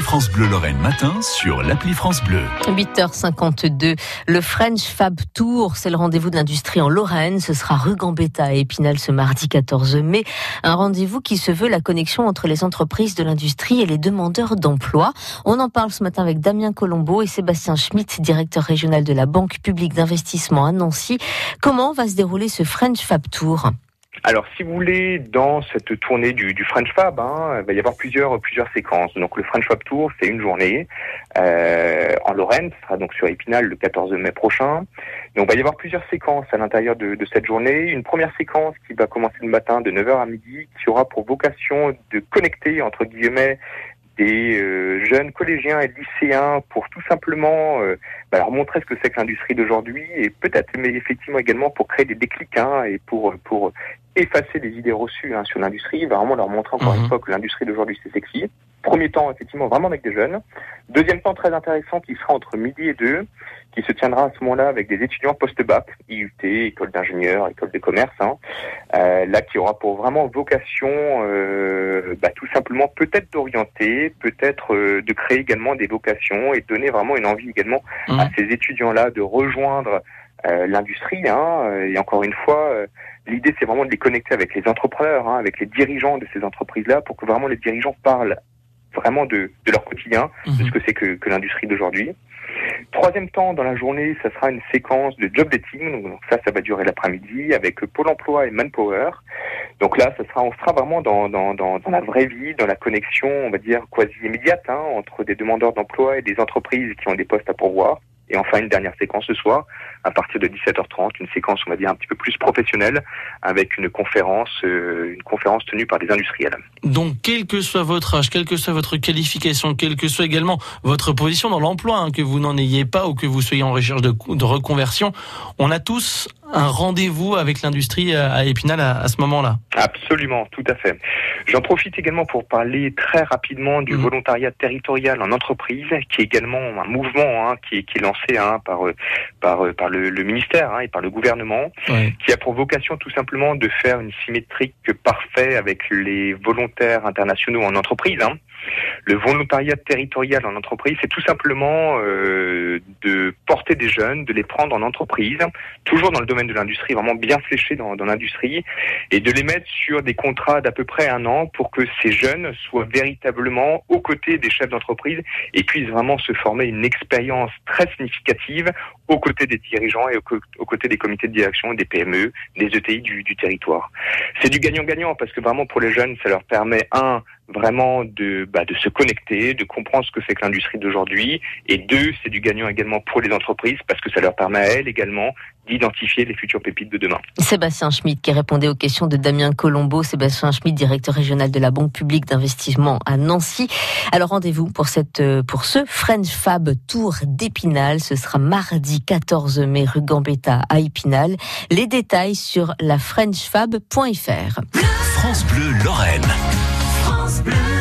France Bleu Lorraine matin sur l'appli France Bleu. 8h52, le French Fab Tour, c'est le rendez-vous de l'industrie en Lorraine. Ce sera rue Gambetta à Épinal ce mardi 14 mai. Un rendez-vous qui se veut la connexion entre les entreprises de l'industrie et les demandeurs d'emploi. On en parle ce matin avec Damien Colombo et Sébastien Schmitt, directeur régional de la Banque publique d'investissement à Nancy. Comment va se dérouler ce French Fab Tour? Alors, si vous voulez, dans cette tournée du, French Fab, hein, il va y avoir plusieurs plusieurs séquences. Donc, le French Fab Tour, c'est une journée euh, en Lorraine, ce sera donc sur Épinal le 14 mai prochain. Donc, il va y avoir plusieurs séquences à l'intérieur de, de, cette journée. Une première séquence qui va commencer le matin de 9h à midi, qui aura pour vocation de connecter entre guillemets des euh, jeunes collégiens et lycéens pour tout simplement euh, bah, leur montrer ce que c'est que l'industrie d'aujourd'hui et peut-être mais effectivement également pour créer des déclics hein, et pour pour effacer les idées reçues hein, sur l'industrie, vraiment leur montrer encore une mhm. fois que l'industrie d'aujourd'hui c'est sexy. Premier temps, effectivement, vraiment avec des jeunes. Deuxième temps très intéressant qui sera entre midi et deux, qui se tiendra à ce moment-là avec des étudiants post-bac, IUT, école d'ingénieur, école de commerce, hein, euh, là qui aura pour vraiment vocation euh, bah, tout simplement peut-être d'orienter, peut-être euh, de créer également des vocations et de donner vraiment une envie également à ces étudiants-là de rejoindre euh, l'industrie. Hein, et encore une fois, euh, l'idée c'est vraiment de les connecter avec les entrepreneurs, hein, avec les dirigeants de ces entreprises-là, pour que vraiment les dirigeants parlent vraiment de, de leur quotidien, de ce mhm. que c'est que, que l'industrie d'aujourd'hui. Troisième temps dans la journée, ça sera une séquence de job dating. Donc ça, ça va durer l'après-midi avec Pôle Emploi et Manpower. Donc là, ça sera, on sera vraiment dans, dans, dans, dans la vraie vie, dans la connexion, on va dire quasi immédiate hein, entre des demandeurs d'emploi et des entreprises qui ont des postes à pourvoir. Et enfin, une dernière séquence ce soir, à partir de 17h30, une séquence, on va dire, un petit peu plus professionnelle, avec une conférence, euh, une conférence tenue par des industriels. Donc, quel que soit votre âge, quelle que soit votre qualification, quelle que soit également votre position dans l'emploi, hein, que vous n'en ayez pas ou que vous soyez en recherche de, de reconversion, on a tous un rendez-vous avec l'industrie à Épinal à, ce moment-là. Absolument, tout à fait. J'en profite également pour parler très rapidement du mmh. volontariat territorial en entreprise, qui est également un mouvement hein, qui, qui, est lancé hein, par, euh, par, euh, par le, ministère hein, et par le gouvernement, qui a pour vocation tout simplement de faire une symétrique parfaite avec les volontaires internationaux en entreprise. Le volontariat territorial en entreprise, c'est tout simplement euh, de porter des jeunes, de les prendre en entreprise, toujours dans le domaine de l'industrie, vraiment bien fléché dans, dans l'industrie, et de les mettre sur des contrats d'à peu près un an pour que ces jeunes soient véritablement aux côtés des chefs d'entreprise et puissent vraiment se former une expérience très significative aux côtés des dirigeants et aux, côtés des comités de direction, des PME, des ETI du, du territoire. C'est du gagnant-gagnant parce que vraiment pour les jeunes, ça leur permet un vraiment de, bah, de se connecter, de comprendre ce que c'est que l'industrie d'aujourd'hui. Et deux, c'est du gagnant également pour les entreprises parce que ça leur permet à elles également d'identifier les futures pépites de demain. Sébastien Schmitt qui répondait aux questions de Damien Colombo. Sébastien Schmitt, directeur régional de la Banque publique d'investissement à Nancy. Alors rendez-vous pour cette, pour ce French Fab Tour d'Épinal. Ce sera mardi 14 mai rue Gambetta à Épinal. Les détails sur la frenchfab.fr. France Bleu Lorraine. France Bleu.